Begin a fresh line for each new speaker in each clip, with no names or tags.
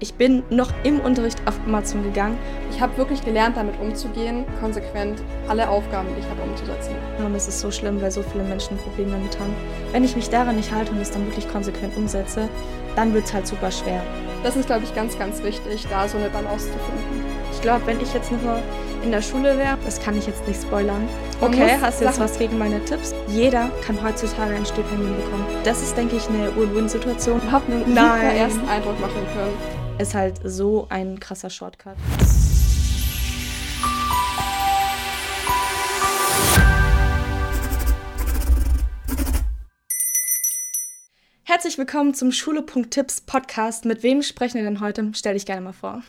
Ich bin noch im Unterricht auf Amazon gegangen.
Ich habe wirklich gelernt, damit umzugehen, konsequent alle Aufgaben, die ich habe, umzusetzen.
Und es ist so schlimm, weil so viele Menschen ein Problem damit haben. Wenn ich mich daran nicht halte und es dann wirklich konsequent umsetze, dann wird es halt super schwer.
Das ist, glaube ich, ganz, ganz wichtig, da so eine Balance zu finden.
Ich glaube, wenn ich jetzt nur in der Schule wäre, das kann ich jetzt nicht spoilern. Okay, hast du jetzt was gegen meine Tipps? Jeder kann heutzutage ein Stipendium bekommen. Das ist, denke ich, eine Win-Win-Situation.
Ich habe einen super ersten Eindruck machen können
ist halt so ein krasser Shortcut. Herzlich willkommen zum Schule.tipps Podcast. Mit wem sprechen wir denn heute? Stell dich gerne mal vor.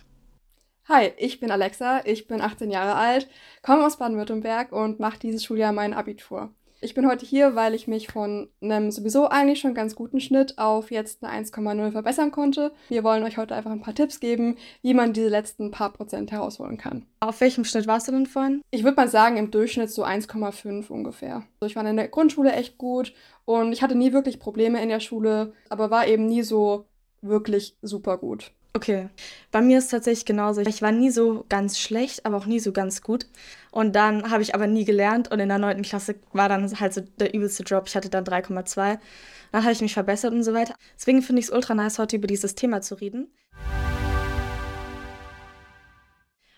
Hi, ich bin Alexa, ich bin 18 Jahre alt, komme aus Baden-Württemberg und mache dieses Schuljahr mein Abitur. Ich bin heute hier, weil ich mich von einem sowieso eigentlich schon ganz guten Schnitt auf jetzt eine 1,0 verbessern konnte. Wir wollen euch heute einfach ein paar Tipps geben, wie man diese letzten paar Prozent herausholen kann.
Auf welchem Schnitt warst du denn vorhin?
Ich würde mal sagen, im Durchschnitt so 1,5 ungefähr. Also ich war in der Grundschule echt gut und ich hatte nie wirklich Probleme in der Schule, aber war eben nie so wirklich super gut.
Okay, bei mir ist tatsächlich genauso. Ich war nie so ganz schlecht, aber auch nie so ganz gut. Und dann habe ich aber nie gelernt und in der 9. Klasse war dann halt so der übelste Drop. Ich hatte dann 3,2. Dann habe ich mich verbessert und so weiter. Deswegen finde ich es ultra nice, heute über dieses Thema zu reden.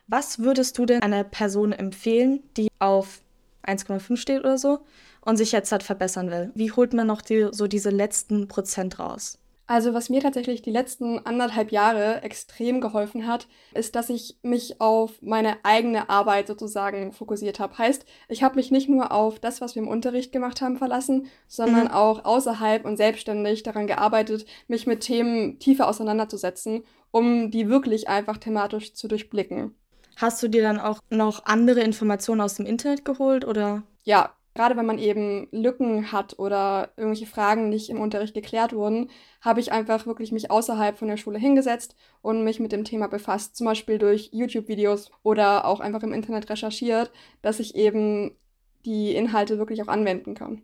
Was würdest du denn einer Person empfehlen, die auf 1,5 steht oder so und sich jetzt halt verbessern will? Wie holt man noch die, so diese letzten Prozent raus?
Also was mir tatsächlich die letzten anderthalb Jahre extrem geholfen hat, ist, dass ich mich auf meine eigene Arbeit sozusagen fokussiert habe. Heißt, ich habe mich nicht nur auf das, was wir im Unterricht gemacht haben, verlassen, sondern mhm. auch außerhalb und selbstständig daran gearbeitet, mich mit Themen tiefer auseinanderzusetzen, um die wirklich einfach thematisch zu durchblicken.
Hast du dir dann auch noch andere Informationen aus dem Internet geholt oder?
Ja, Gerade wenn man eben Lücken hat oder irgendwelche Fragen nicht im Unterricht geklärt wurden, habe ich einfach wirklich mich außerhalb von der Schule hingesetzt und mich mit dem Thema befasst. Zum Beispiel durch YouTube-Videos oder auch einfach im Internet recherchiert, dass ich eben die Inhalte wirklich auch anwenden kann.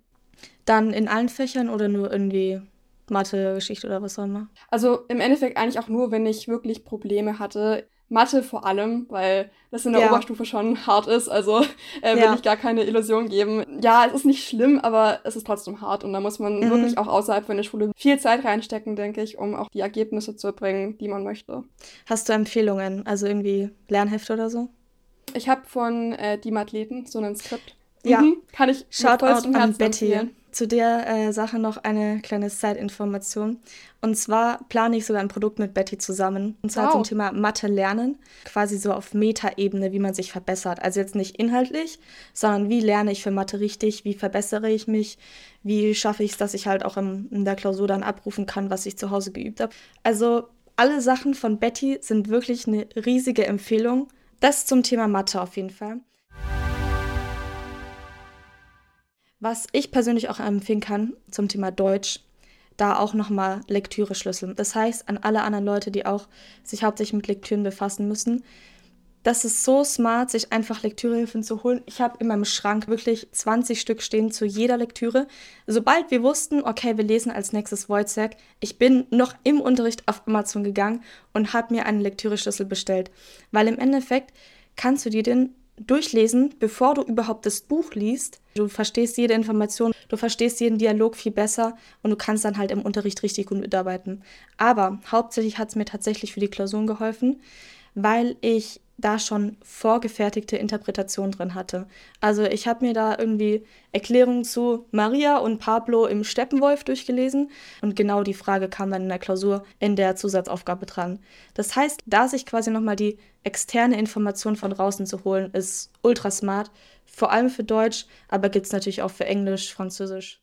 Dann in allen Fächern oder nur irgendwie Mathe, Geschichte oder was auch immer?
Also im Endeffekt eigentlich auch nur, wenn ich wirklich Probleme hatte. Mathe vor allem, weil das in der ja. Oberstufe schon hart ist. Also äh, will ja. ich gar keine Illusion geben. Ja, es ist nicht schlimm, aber es ist trotzdem hart. Und da muss man mhm. wirklich auch außerhalb von der Schule viel Zeit reinstecken, denke ich, um auch die Ergebnisse zu erbringen, die man möchte.
Hast du Empfehlungen? Also irgendwie Lernhefte oder so?
Ich habe von äh, Die Athleten so ein Skript.
Ja.
Mhm, kann ich
Schaut aus an Betty. Empfehlen. Zu der äh, Sache noch eine kleine Side-Information. Und zwar plane ich sogar ein Produkt mit Betty zusammen. Und zwar wow. zum Thema Mathe lernen. Quasi so auf Meta-Ebene, wie man sich verbessert. Also jetzt nicht inhaltlich, sondern wie lerne ich für Mathe richtig, wie verbessere ich mich, wie schaffe ich es, dass ich halt auch im, in der Klausur dann abrufen kann, was ich zu Hause geübt habe. Also alle Sachen von Betty sind wirklich eine riesige Empfehlung. Das zum Thema Mathe auf jeden Fall. Was ich persönlich auch empfehlen kann zum Thema Deutsch, da auch nochmal Lektüre-Schlüssel. Das heißt, an alle anderen Leute, die auch sich hauptsächlich mit Lektüren befassen müssen, das ist so smart, sich einfach Lektürehilfen zu holen. Ich habe in meinem Schrank wirklich 20 Stück stehen zu jeder Lektüre. Sobald wir wussten, okay, wir lesen als nächstes Wojciech, ich bin noch im Unterricht auf Amazon gegangen und habe mir einen Lektüreschlüssel bestellt. Weil im Endeffekt kannst du dir den durchlesen, bevor du überhaupt das Buch liest. Du verstehst jede Information, du verstehst jeden Dialog viel besser und du kannst dann halt im Unterricht richtig gut mitarbeiten. Aber hauptsächlich hat es mir tatsächlich für die Klausuren geholfen, weil ich da schon vorgefertigte Interpretationen drin hatte. Also ich habe mir da irgendwie Erklärungen zu Maria und Pablo im Steppenwolf durchgelesen und genau die Frage kam dann in der Klausur in der Zusatzaufgabe dran. Das heißt, da sich quasi nochmal die externe Information von draußen zu holen, ist ultra smart, vor allem für Deutsch, aber gibt es natürlich auch für Englisch, Französisch.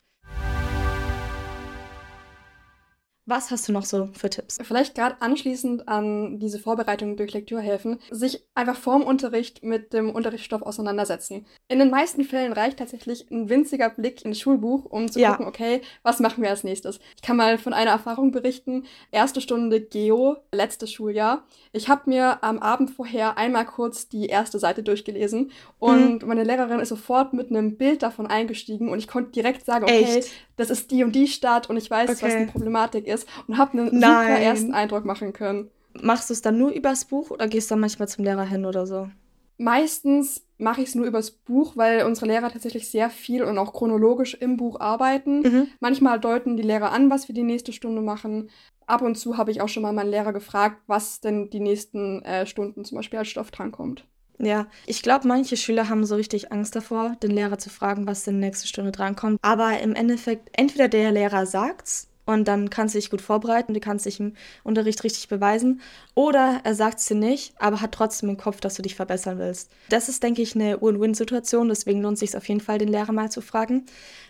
Was hast du noch so für Tipps?
Vielleicht gerade anschließend an diese Vorbereitung durch Lektüre helfen, sich einfach vorm Unterricht mit dem Unterrichtsstoff auseinandersetzen. In den meisten Fällen reicht tatsächlich ein winziger Blick ins Schulbuch, um zu ja. gucken, okay, was machen wir als nächstes? Ich kann mal von einer Erfahrung berichten. Erste Stunde Geo, letztes Schuljahr. Ich habe mir am Abend vorher einmal kurz die erste Seite durchgelesen und mhm. meine Lehrerin ist sofort mit einem Bild davon eingestiegen und ich konnte direkt sagen, okay, Echt? Das ist die und die Stadt und ich weiß, okay. was die Problematik ist und habe einen Nein. super ersten Eindruck machen können.
Machst du es dann nur übers Buch oder gehst du dann manchmal zum Lehrer hin oder so?
Meistens mache ich es nur übers Buch, weil unsere Lehrer tatsächlich sehr viel und auch chronologisch im Buch arbeiten. Mhm. Manchmal deuten die Lehrer an, was wir die nächste Stunde machen. Ab und zu habe ich auch schon mal meinen Lehrer gefragt, was denn die nächsten äh, Stunden zum Beispiel als Stoff drankommt.
Ja, ich glaube, manche Schüler haben so richtig Angst davor, den Lehrer zu fragen, was denn nächste Stunde drankommt. Aber im Endeffekt, entweder der Lehrer sagt's und dann kannst du dich gut vorbereiten, du kannst dich im Unterricht richtig beweisen. Oder er sagt es dir nicht, aber hat trotzdem im Kopf, dass du dich verbessern willst. Das ist, denke ich, eine Win-Win-Situation, deswegen lohnt es sich auf jeden Fall, den Lehrer mal zu fragen.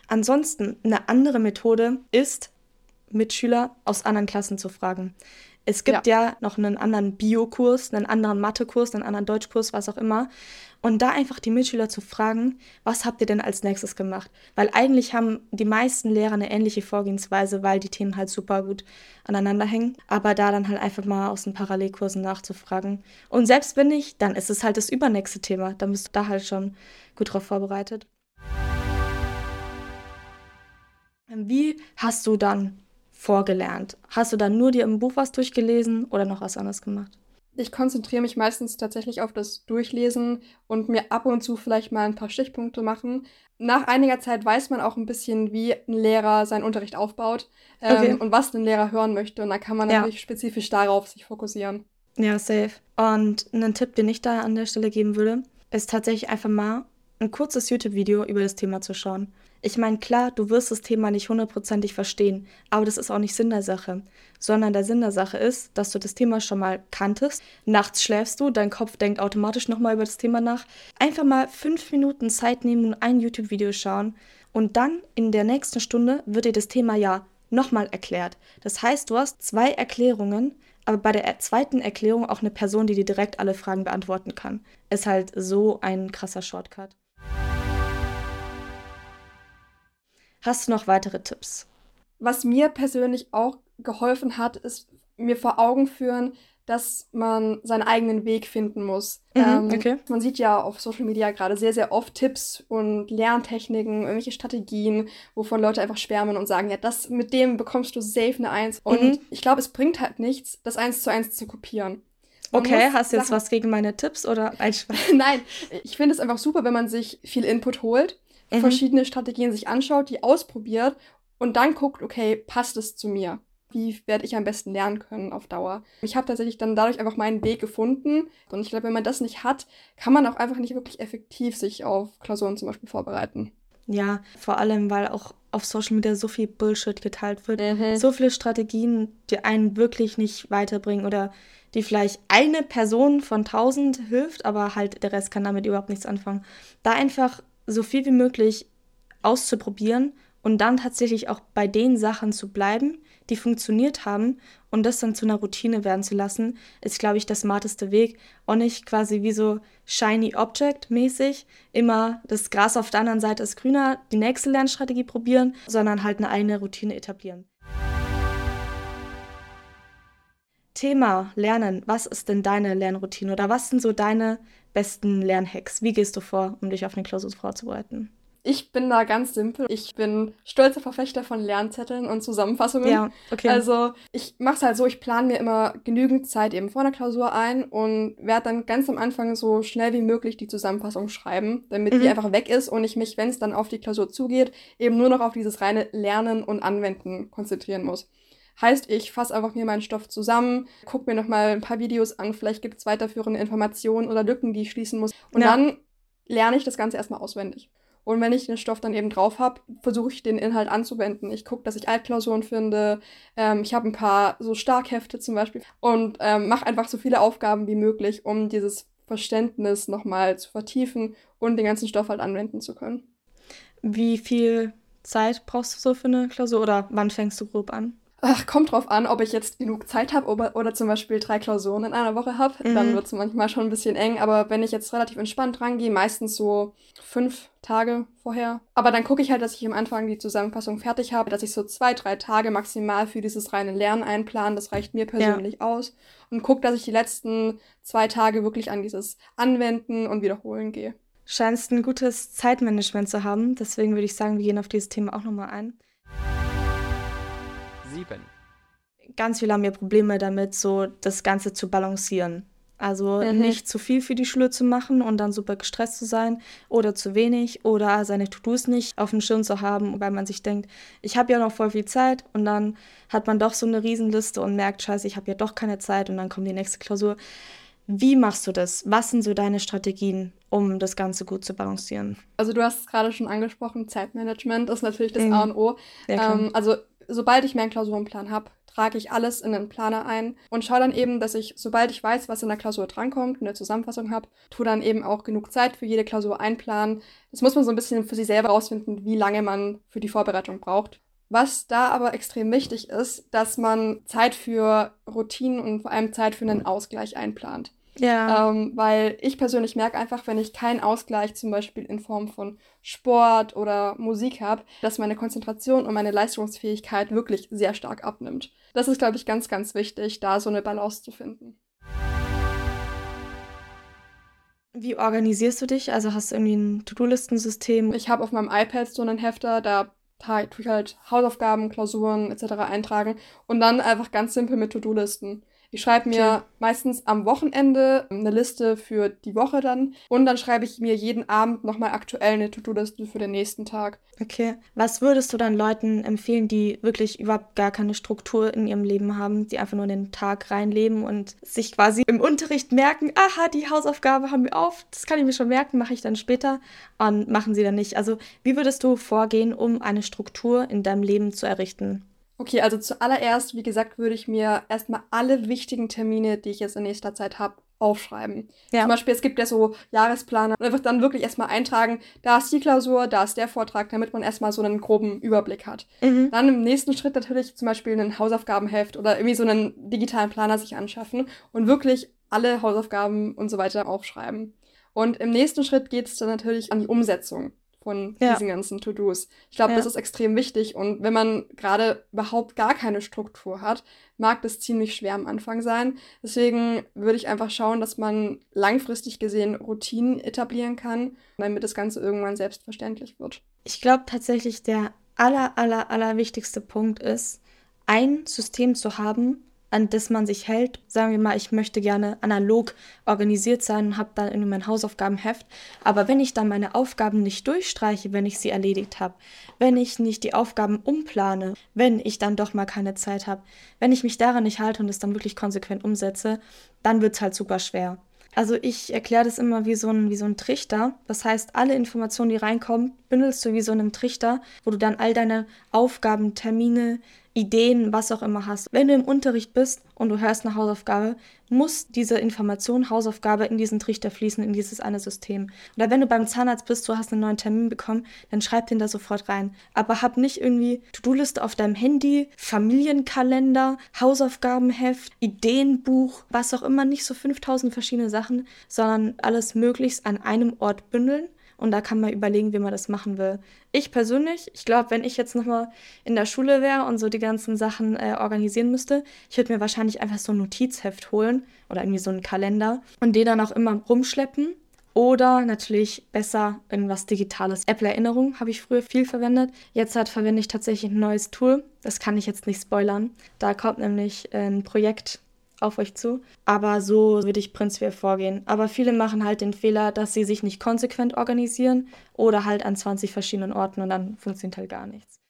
Ansonsten, eine andere Methode ist, Mitschüler aus anderen Klassen zu fragen. Es gibt ja, ja noch einen anderen Biokurs, einen anderen Mathekurs, einen anderen Deutschkurs, was auch immer. Und da einfach die Mitschüler zu fragen, was habt ihr denn als nächstes gemacht? Weil eigentlich haben die meisten Lehrer eine ähnliche Vorgehensweise, weil die Themen halt super gut aneinander hängen. Aber da dann halt einfach mal aus den Parallelkursen nachzufragen. Und selbst wenn nicht, dann ist es halt das übernächste Thema. Dann bist du da halt schon gut drauf vorbereitet. Wie hast du dann vorgelernt? Hast du dann nur dir im Buch was durchgelesen oder noch was anderes gemacht?
Ich konzentriere mich meistens tatsächlich auf das Durchlesen und mir ab und zu vielleicht mal ein paar Stichpunkte machen. Nach einiger Zeit weiß man auch ein bisschen, wie ein Lehrer seinen Unterricht aufbaut ähm, okay. und was ein Lehrer hören möchte. Und dann kann man natürlich ja. spezifisch darauf sich fokussieren.
Ja, safe. Und einen Tipp, den ich da an der Stelle geben würde, ist tatsächlich einfach mal ein kurzes YouTube-Video über das Thema zu schauen. Ich meine, klar, du wirst das Thema nicht hundertprozentig verstehen, aber das ist auch nicht Sinn der Sache, sondern der Sinn der Sache ist, dass du das Thema schon mal kanntest. Nachts schläfst du, dein Kopf denkt automatisch nochmal über das Thema nach. Einfach mal fünf Minuten Zeit nehmen und ein YouTube-Video schauen und dann in der nächsten Stunde wird dir das Thema ja nochmal erklärt. Das heißt, du hast zwei Erklärungen, aber bei der zweiten Erklärung auch eine Person, die dir direkt alle Fragen beantworten kann. Ist halt so ein krasser Shortcut. Hast du noch weitere Tipps?
Was mir persönlich auch geholfen hat, ist mir vor Augen führen, dass man seinen eigenen Weg finden muss. Mhm, ähm, okay. Man sieht ja auf Social Media gerade sehr, sehr oft Tipps und Lerntechniken, irgendwelche Strategien, wovon Leute einfach schwärmen und sagen, ja, das mit dem bekommst du safe eine Eins. Und mhm. ich glaube, es bringt halt nichts, das eins zu eins zu kopieren.
Man okay, hast du jetzt was gegen meine Tipps oder ein
Nein, ich finde es einfach super, wenn man sich viel Input holt mhm. verschiedene Strategien sich anschaut, die ausprobiert und dann guckt, okay, passt es zu mir? Wie werde ich am besten lernen können auf Dauer? Ich habe tatsächlich dann dadurch einfach meinen Weg gefunden. Und ich glaube, wenn man das nicht hat, kann man auch einfach nicht wirklich effektiv sich auf Klausuren zum Beispiel vorbereiten.
Ja, vor allem, weil auch auf Social Media so viel Bullshit geteilt wird. Mhm. So viele Strategien, die einen wirklich nicht weiterbringen oder die vielleicht eine Person von tausend hilft, aber halt der Rest kann damit überhaupt nichts anfangen. Da einfach so viel wie möglich auszuprobieren und dann tatsächlich auch bei den Sachen zu bleiben, die funktioniert haben und das dann zu einer Routine werden zu lassen, ist, glaube ich, der smarteste Weg. Und nicht quasi wie so Shiny Object mäßig immer das Gras auf der anderen Seite ist grüner, die nächste Lernstrategie probieren, sondern halt eine eigene Routine etablieren. Thema Lernen. Was ist denn deine Lernroutine oder was sind so deine besten Lernhacks? Wie gehst du vor, um dich auf eine Klausur vorzubereiten?
Ich bin da ganz simpel. Ich bin stolzer Verfechter von Lernzetteln und Zusammenfassungen. Ja, okay. Also ich mache es halt so, ich plane mir immer genügend Zeit eben vor der Klausur ein und werde dann ganz am Anfang so schnell wie möglich die Zusammenfassung schreiben, damit mhm. die einfach weg ist und ich mich, wenn es dann auf die Klausur zugeht, eben nur noch auf dieses reine Lernen und Anwenden konzentrieren muss. Heißt, ich fasse einfach mir meinen Stoff zusammen, gucke mir nochmal ein paar Videos an, vielleicht gibt es weiterführende Informationen oder Lücken, die ich schließen muss. Und ja. dann lerne ich das Ganze erstmal auswendig. Und wenn ich den Stoff dann eben drauf habe, versuche ich den Inhalt anzuwenden. Ich gucke, dass ich Altklausuren finde. Ähm, ich habe ein paar so Starkhefte zum Beispiel und ähm, mache einfach so viele Aufgaben wie möglich, um dieses Verständnis nochmal zu vertiefen und den ganzen Stoff halt anwenden zu können.
Wie viel Zeit brauchst du so für eine Klausur oder wann fängst du grob an?
Ach, kommt drauf an, ob ich jetzt genug Zeit habe oder, oder, zum Beispiel drei Klausuren in einer Woche habe. Mhm. Dann wird es manchmal schon ein bisschen eng. Aber wenn ich jetzt relativ entspannt rangehe, meistens so fünf Tage vorher. Aber dann gucke ich halt, dass ich am Anfang die Zusammenfassung fertig habe, dass ich so zwei, drei Tage maximal für dieses reine Lernen einplane. Das reicht mir persönlich ja. aus. Und gucke, dass ich die letzten zwei Tage wirklich an dieses Anwenden und Wiederholen gehe.
Scheinst ein gutes Zeitmanagement zu haben. Deswegen würde ich sagen, wir gehen auf dieses Thema auch nochmal ein.
7.
ganz viele haben ja Probleme damit, so das Ganze zu balancieren. Also mhm. nicht zu viel für die Schule zu machen und dann super gestresst zu sein oder zu wenig oder seine To-Dos nicht auf dem Schirm zu haben, weil man sich denkt, ich habe ja noch voll viel Zeit und dann hat man doch so eine Riesenliste und merkt, scheiße, ich habe ja doch keine Zeit und dann kommt die nächste Klausur. Wie machst du das? Was sind so deine Strategien, um das Ganze gut zu balancieren?
Also du hast es gerade schon angesprochen, Zeitmanagement ist natürlich das mhm. A und O. Ja, ähm, also sobald ich meinen Klausurenplan habe, trage ich alles in den Planer ein und schaue dann eben, dass ich, sobald ich weiß, was in der Klausur drankommt, eine Zusammenfassung habe, tue dann eben auch genug Zeit für jede Klausur einplanen. Das muss man so ein bisschen für sich selber rausfinden, wie lange man für die Vorbereitung braucht. Was da aber extrem wichtig ist, dass man Zeit für Routinen und vor allem Zeit für einen Ausgleich einplant. Ja. Ähm, weil ich persönlich merke einfach, wenn ich keinen Ausgleich zum Beispiel in Form von Sport oder Musik habe, dass meine Konzentration und meine Leistungsfähigkeit wirklich sehr stark abnimmt. Das ist, glaube ich, ganz, ganz wichtig, da so eine Balance zu finden.
Wie organisierst du dich? Also hast du irgendwie ein To-Do-Listensystem?
Ich habe auf meinem iPad so einen Hefter, da tue ich halt Hausaufgaben, Klausuren etc. eintragen und dann einfach ganz simpel mit To-Do-Listen. Ich schreibe mir okay. meistens am Wochenende eine Liste für die Woche dann und dann schreibe ich mir jeden Abend nochmal aktuell eine To-Do-Liste für den nächsten Tag.
Okay. Was würdest du dann Leuten empfehlen, die wirklich überhaupt gar keine Struktur in ihrem Leben haben, die einfach nur in den Tag reinleben und sich quasi im Unterricht merken, aha, die Hausaufgabe haben wir auf, das kann ich mir schon merken, mache ich dann später und machen sie dann nicht. Also wie würdest du vorgehen, um eine Struktur in deinem Leben zu errichten?
Okay, also zuallererst, wie gesagt, würde ich mir erstmal alle wichtigen Termine, die ich jetzt in nächster Zeit habe, aufschreiben. Ja. Zum Beispiel, es gibt ja so Jahresplaner und einfach dann wirklich erstmal eintragen, da ist die Klausur, da ist der Vortrag, damit man erstmal so einen groben Überblick hat. Mhm. Dann im nächsten Schritt natürlich zum Beispiel einen Hausaufgabenheft oder irgendwie so einen digitalen Planer sich anschaffen und wirklich alle Hausaufgaben und so weiter aufschreiben. Und im nächsten Schritt geht es dann natürlich an die Umsetzung von ja. diesen ganzen To-Dos. Ich glaube, ja. das ist extrem wichtig. Und wenn man gerade überhaupt gar keine Struktur hat, mag das ziemlich schwer am Anfang sein. Deswegen würde ich einfach schauen, dass man langfristig gesehen Routinen etablieren kann, damit das Ganze irgendwann selbstverständlich wird.
Ich glaube tatsächlich, der aller, aller, aller wichtigste Punkt ist, ein System zu haben, an das man sich hält. Sagen wir mal, ich möchte gerne analog organisiert sein und habe dann irgendwie mein Hausaufgabenheft. Aber wenn ich dann meine Aufgaben nicht durchstreiche, wenn ich sie erledigt habe, wenn ich nicht die Aufgaben umplane, wenn ich dann doch mal keine Zeit habe, wenn ich mich daran nicht halte und es dann wirklich konsequent umsetze, dann wird es halt super schwer. Also ich erkläre das immer wie so, ein, wie so ein Trichter. Das heißt, alle Informationen, die reinkommen, bündelst du wie so einem Trichter, wo du dann all deine Aufgaben, Termine, Ideen, was auch immer hast. Wenn du im Unterricht bist und du hörst eine Hausaufgabe, muss diese Information, Hausaufgabe in diesen Trichter fließen, in dieses eine System. Oder wenn du beim Zahnarzt bist, du hast einen neuen Termin bekommen, dann schreib den da sofort rein. Aber hab nicht irgendwie To-Do-Liste auf deinem Handy, Familienkalender, Hausaufgabenheft, Ideenbuch, was auch immer, nicht so 5000 verschiedene Sachen, sondern alles möglichst an einem Ort bündeln und da kann man überlegen, wie man das machen will. Ich persönlich, ich glaube, wenn ich jetzt nochmal in der Schule wäre und so die ganzen Sachen äh, organisieren müsste, ich würde mir wahrscheinlich einfach so ein Notizheft holen oder irgendwie so einen Kalender und den dann auch immer rumschleppen. Oder natürlich besser irgendwas Digitales. Apple Erinnerung habe ich früher viel verwendet. Jetzt halt verwende ich tatsächlich ein neues Tool. Das kann ich jetzt nicht spoilern. Da kommt nämlich ein Projekt auf euch zu. Aber so würde ich prinzipiell vorgehen. Aber viele machen halt den Fehler, dass sie sich nicht konsequent organisieren oder halt an 20 verschiedenen Orten und dann funktioniert halt gar nichts.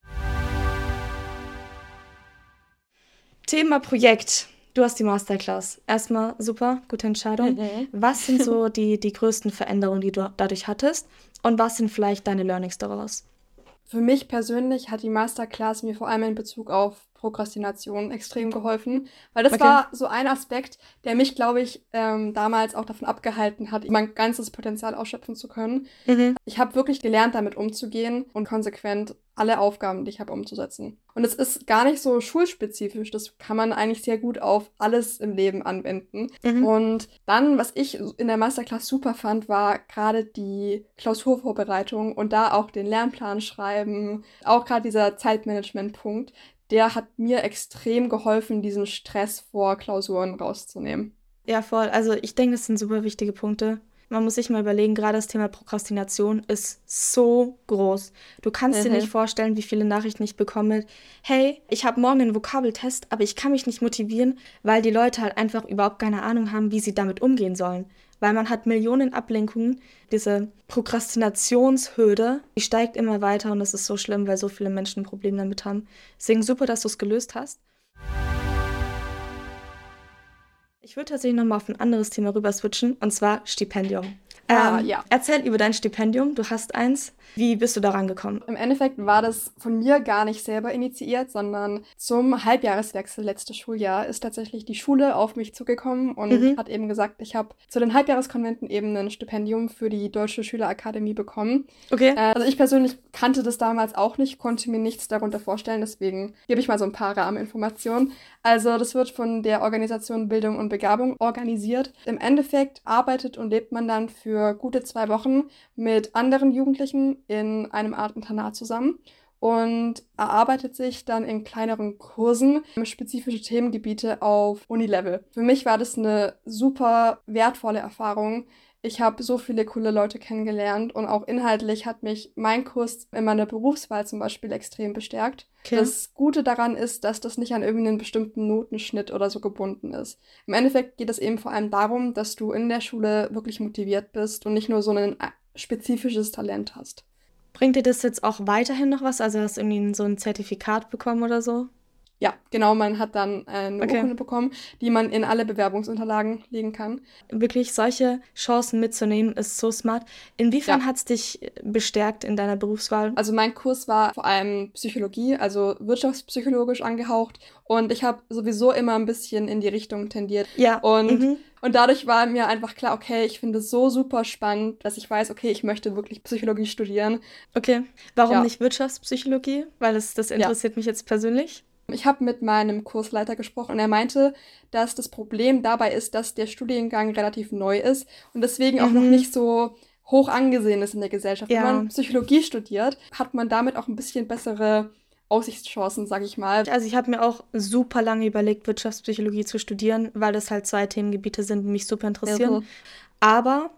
Thema Projekt. Du hast die Masterclass. Erstmal super, gute Entscheidung. Mhm. Was sind so die, die größten Veränderungen, die du dadurch hattest? Und was sind vielleicht deine Learnings daraus?
Für mich persönlich hat die Masterclass mir vor allem in Bezug auf Prokrastination extrem geholfen, weil das okay. war so ein Aspekt, der mich, glaube ich, ähm, damals auch davon abgehalten hat, mein ganzes Potenzial ausschöpfen zu können. Mhm. Ich habe wirklich gelernt, damit umzugehen und konsequent alle Aufgaben, die ich habe, umzusetzen. Und es ist gar nicht so schulspezifisch. Das kann man eigentlich sehr gut auf alles im Leben anwenden. Mhm. Und dann, was ich in der Masterclass super fand, war gerade die Klausurvorbereitung und da auch den Lernplan schreiben. Auch gerade dieser Zeitmanagement-Punkt der hat mir extrem geholfen, diesen Stress vor Klausuren rauszunehmen.
Ja, voll. Also ich denke, das sind super wichtige Punkte. Man muss sich mal überlegen, gerade das Thema Prokrastination ist so groß. Du kannst mhm. dir nicht vorstellen, wie viele Nachrichten ich bekomme. Hey, ich habe morgen einen Vokabeltest, aber ich kann mich nicht motivieren, weil die Leute halt einfach überhaupt keine Ahnung haben, wie sie damit umgehen sollen. Weil man hat Millionen Ablenkungen. Diese Prokrastinationshürde, die steigt immer weiter und das ist so schlimm, weil so viele Menschen ein Problem damit haben. Deswegen super, dass du es gelöst hast. Ich würde tatsächlich nochmal auf ein anderes Thema rüber switchen, und zwar Stipendium. Ah, ähm, ja. Erzähl über dein Stipendium. Du hast eins. Wie bist du daran gekommen?
Im Endeffekt war das von mir gar nicht selber initiiert, sondern zum Halbjahreswechsel letztes Schuljahr ist tatsächlich die Schule auf mich zugekommen und mhm. hat eben gesagt, ich habe zu den Halbjahreskonventen eben ein Stipendium für die Deutsche Schülerakademie bekommen. Okay. Äh, also ich persönlich kannte das damals auch nicht, konnte mir nichts darunter vorstellen, deswegen gebe ich mal so ein paar Rahmeninformationen. Also das wird von der Organisation Bildung und Begabung organisiert. Im Endeffekt arbeitet und lebt man dann für gute zwei Wochen mit anderen Jugendlichen in einem Art Internat zusammen und erarbeitet sich dann in kleineren Kursen spezifische Themengebiete auf Unilevel. Für mich war das eine super wertvolle Erfahrung. Ich habe so viele coole Leute kennengelernt und auch inhaltlich hat mich mein Kurs in meiner Berufswahl zum Beispiel extrem bestärkt. Okay. Das Gute daran ist, dass das nicht an irgendeinen bestimmten Notenschnitt oder so gebunden ist. Im Endeffekt geht es eben vor allem darum, dass du in der Schule wirklich motiviert bist und nicht nur so ein äh, spezifisches Talent hast.
Bringt dir das jetzt auch weiterhin noch was? Also hast du irgendwie so ein Zertifikat bekommen oder so?
Ja, genau, man hat dann äh, eine okay. Urkunde bekommen, die man in alle Bewerbungsunterlagen legen kann.
Wirklich solche Chancen mitzunehmen, ist so smart. Inwiefern ja. hat es dich bestärkt in deiner Berufswahl?
Also mein Kurs war vor allem Psychologie, also wirtschaftspsychologisch angehaucht und ich habe sowieso immer ein bisschen in die Richtung tendiert. Ja. Und mhm. Und dadurch war mir einfach klar, okay, ich finde es so super spannend, dass ich weiß, okay, ich möchte wirklich Psychologie studieren.
Okay, warum ja. nicht Wirtschaftspsychologie? Weil es, das interessiert ja. mich jetzt persönlich.
Ich habe mit meinem Kursleiter gesprochen und er meinte, dass das Problem dabei ist, dass der Studiengang relativ neu ist und deswegen auch mhm. noch nicht so hoch angesehen ist in der Gesellschaft. Ja. Wenn man Psychologie studiert, hat man damit auch ein bisschen bessere Aussichtschancen, sag ich mal.
Also ich habe mir auch super lange überlegt, Wirtschaftspsychologie zu studieren, weil das halt zwei Themengebiete sind, die mich super interessieren. Mhm. Aber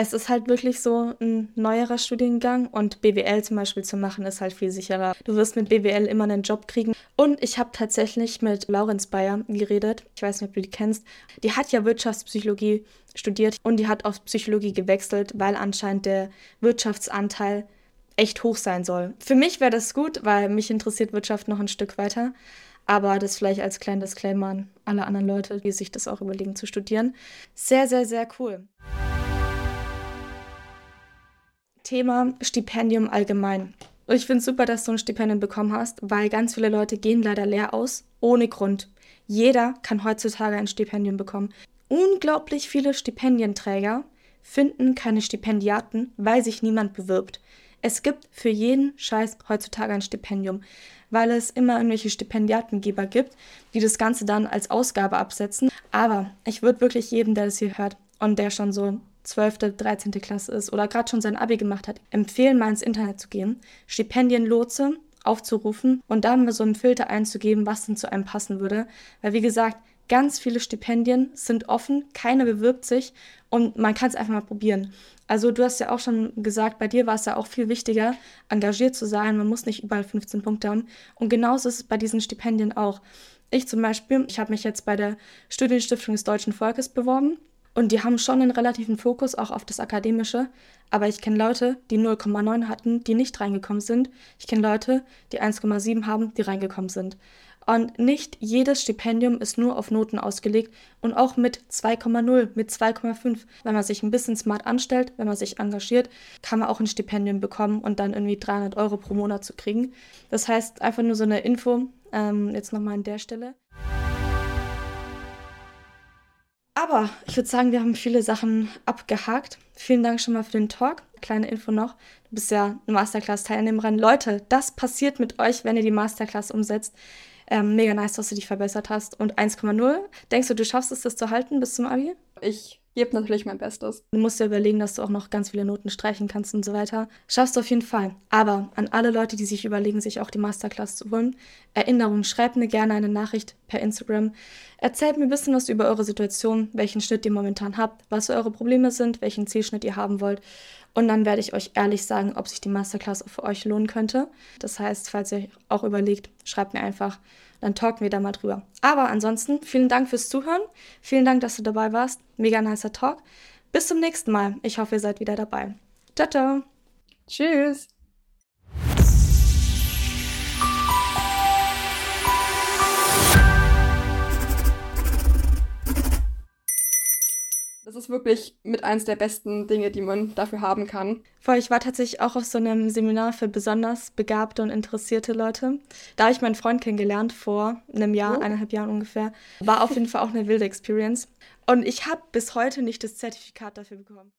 es ist halt wirklich so ein neuerer Studiengang und BWL zum Beispiel zu machen ist halt viel sicherer. Du wirst mit BWL immer einen Job kriegen. Und ich habe tatsächlich mit Laurenz Bayer geredet. Ich weiß nicht, ob du die kennst. Die hat ja Wirtschaftspsychologie studiert und die hat auf Psychologie gewechselt, weil anscheinend der Wirtschaftsanteil echt hoch sein soll. Für mich wäre das gut, weil mich interessiert Wirtschaft noch ein Stück weiter. Aber das vielleicht als kleinen Disclaimer an alle anderen Leute, die sich das auch überlegen zu studieren. Sehr, sehr, sehr cool. Thema Stipendium allgemein. Ich finde es super, dass du ein Stipendium bekommen hast, weil ganz viele Leute gehen leider leer aus, ohne Grund. Jeder kann heutzutage ein Stipendium bekommen. Unglaublich viele Stipendienträger finden keine Stipendiaten, weil sich niemand bewirbt. Es gibt für jeden Scheiß heutzutage ein Stipendium, weil es immer irgendwelche Stipendiatengeber gibt, die das Ganze dann als Ausgabe absetzen. Aber ich würde wirklich jedem, der das hier hört und der schon so 12., 13. Klasse ist oder gerade schon sein Abi gemacht hat, empfehlen, mal ins Internet zu gehen, Stipendienlotse aufzurufen und dann mal so einen Filter einzugeben, was denn zu einem passen würde. Weil wie gesagt, ganz viele Stipendien sind offen, keiner bewirbt sich und man kann es einfach mal probieren. Also du hast ja auch schon gesagt, bei dir war es ja auch viel wichtiger, engagiert zu sein. Man muss nicht überall 15 Punkte haben. Und genauso ist es bei diesen Stipendien auch. Ich zum Beispiel, ich habe mich jetzt bei der Studienstiftung des Deutschen Volkes beworben. Und die haben schon einen relativen Fokus auch auf das Akademische. Aber ich kenne Leute, die 0,9 hatten, die nicht reingekommen sind. Ich kenne Leute, die 1,7 haben, die reingekommen sind. Und nicht jedes Stipendium ist nur auf Noten ausgelegt und auch mit 2,0, mit 2,5. Wenn man sich ein bisschen smart anstellt, wenn man sich engagiert, kann man auch ein Stipendium bekommen und dann irgendwie 300 Euro pro Monat zu kriegen. Das heißt, einfach nur so eine Info, ähm, jetzt nochmal an der Stelle. Aber ich würde sagen, wir haben viele Sachen abgehakt. Vielen Dank schon mal für den Talk. Kleine Info noch. Du bist ja eine Masterclass-Teilnehmerin. Leute, das passiert mit euch, wenn ihr die Masterclass umsetzt. Ähm, mega nice, dass du dich verbessert hast. Und 1,0. Denkst du, du schaffst es, das zu halten bis zum Abi?
Ich gebe natürlich mein Bestes.
Du musst dir überlegen, dass du auch noch ganz viele Noten streichen kannst und so weiter. Schaffst du auf jeden Fall. Aber an alle Leute, die sich überlegen, sich auch die Masterclass zu holen, Erinnerung, schreibt mir gerne eine Nachricht per Instagram. Erzählt mir ein bisschen was über eure Situation, welchen Schnitt ihr momentan habt, was eure Probleme sind, welchen Zielschnitt ihr haben wollt. Und dann werde ich euch ehrlich sagen, ob sich die Masterclass für euch lohnen könnte. Das heißt, falls ihr auch überlegt, schreibt mir einfach, dann talken wir da mal drüber. Aber ansonsten, vielen Dank fürs Zuhören. Vielen Dank, dass du dabei warst. Mega nicer Talk. Bis zum nächsten Mal. Ich hoffe, ihr seid wieder dabei. Ciao, ciao.
Tschüss. Das ist wirklich mit eins der besten Dinge, die man dafür haben kann.
Voll, ich war tatsächlich auch auf so einem Seminar für besonders begabte und interessierte Leute. Da habe ich meinen Freund kennengelernt vor einem Jahr, oh. eineinhalb Jahren ungefähr. War auf jeden Fall auch eine wilde Experience. Und ich habe bis heute nicht das Zertifikat dafür bekommen.